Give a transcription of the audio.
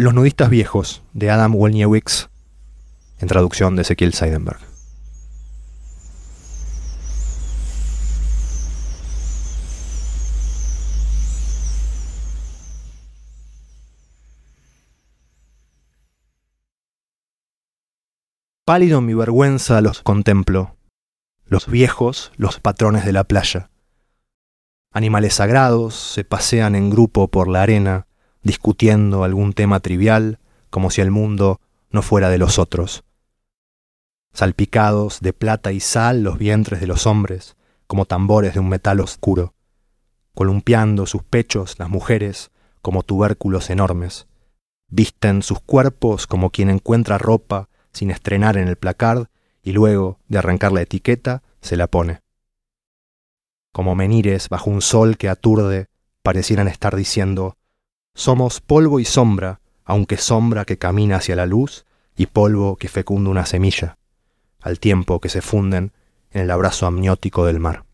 Los nudistas viejos de Adam Wolniewicz, en traducción de Ezequiel Seidenberg. Pálido mi vergüenza los contemplo, los viejos, los patrones de la playa. Animales sagrados se pasean en grupo por la arena, discutiendo algún tema trivial, como si el mundo no fuera de los otros. Salpicados de plata y sal los vientres de los hombres, como tambores de un metal oscuro, columpiando sus pechos las mujeres como tubérculos enormes. Visten sus cuerpos como quien encuentra ropa sin estrenar en el placard y luego de arrancar la etiqueta se la pone. Como menires bajo un sol que aturde, parecieran estar diciendo somos polvo y sombra, aunque sombra que camina hacia la luz y polvo que fecunda una semilla, al tiempo que se funden en el abrazo amniótico del mar.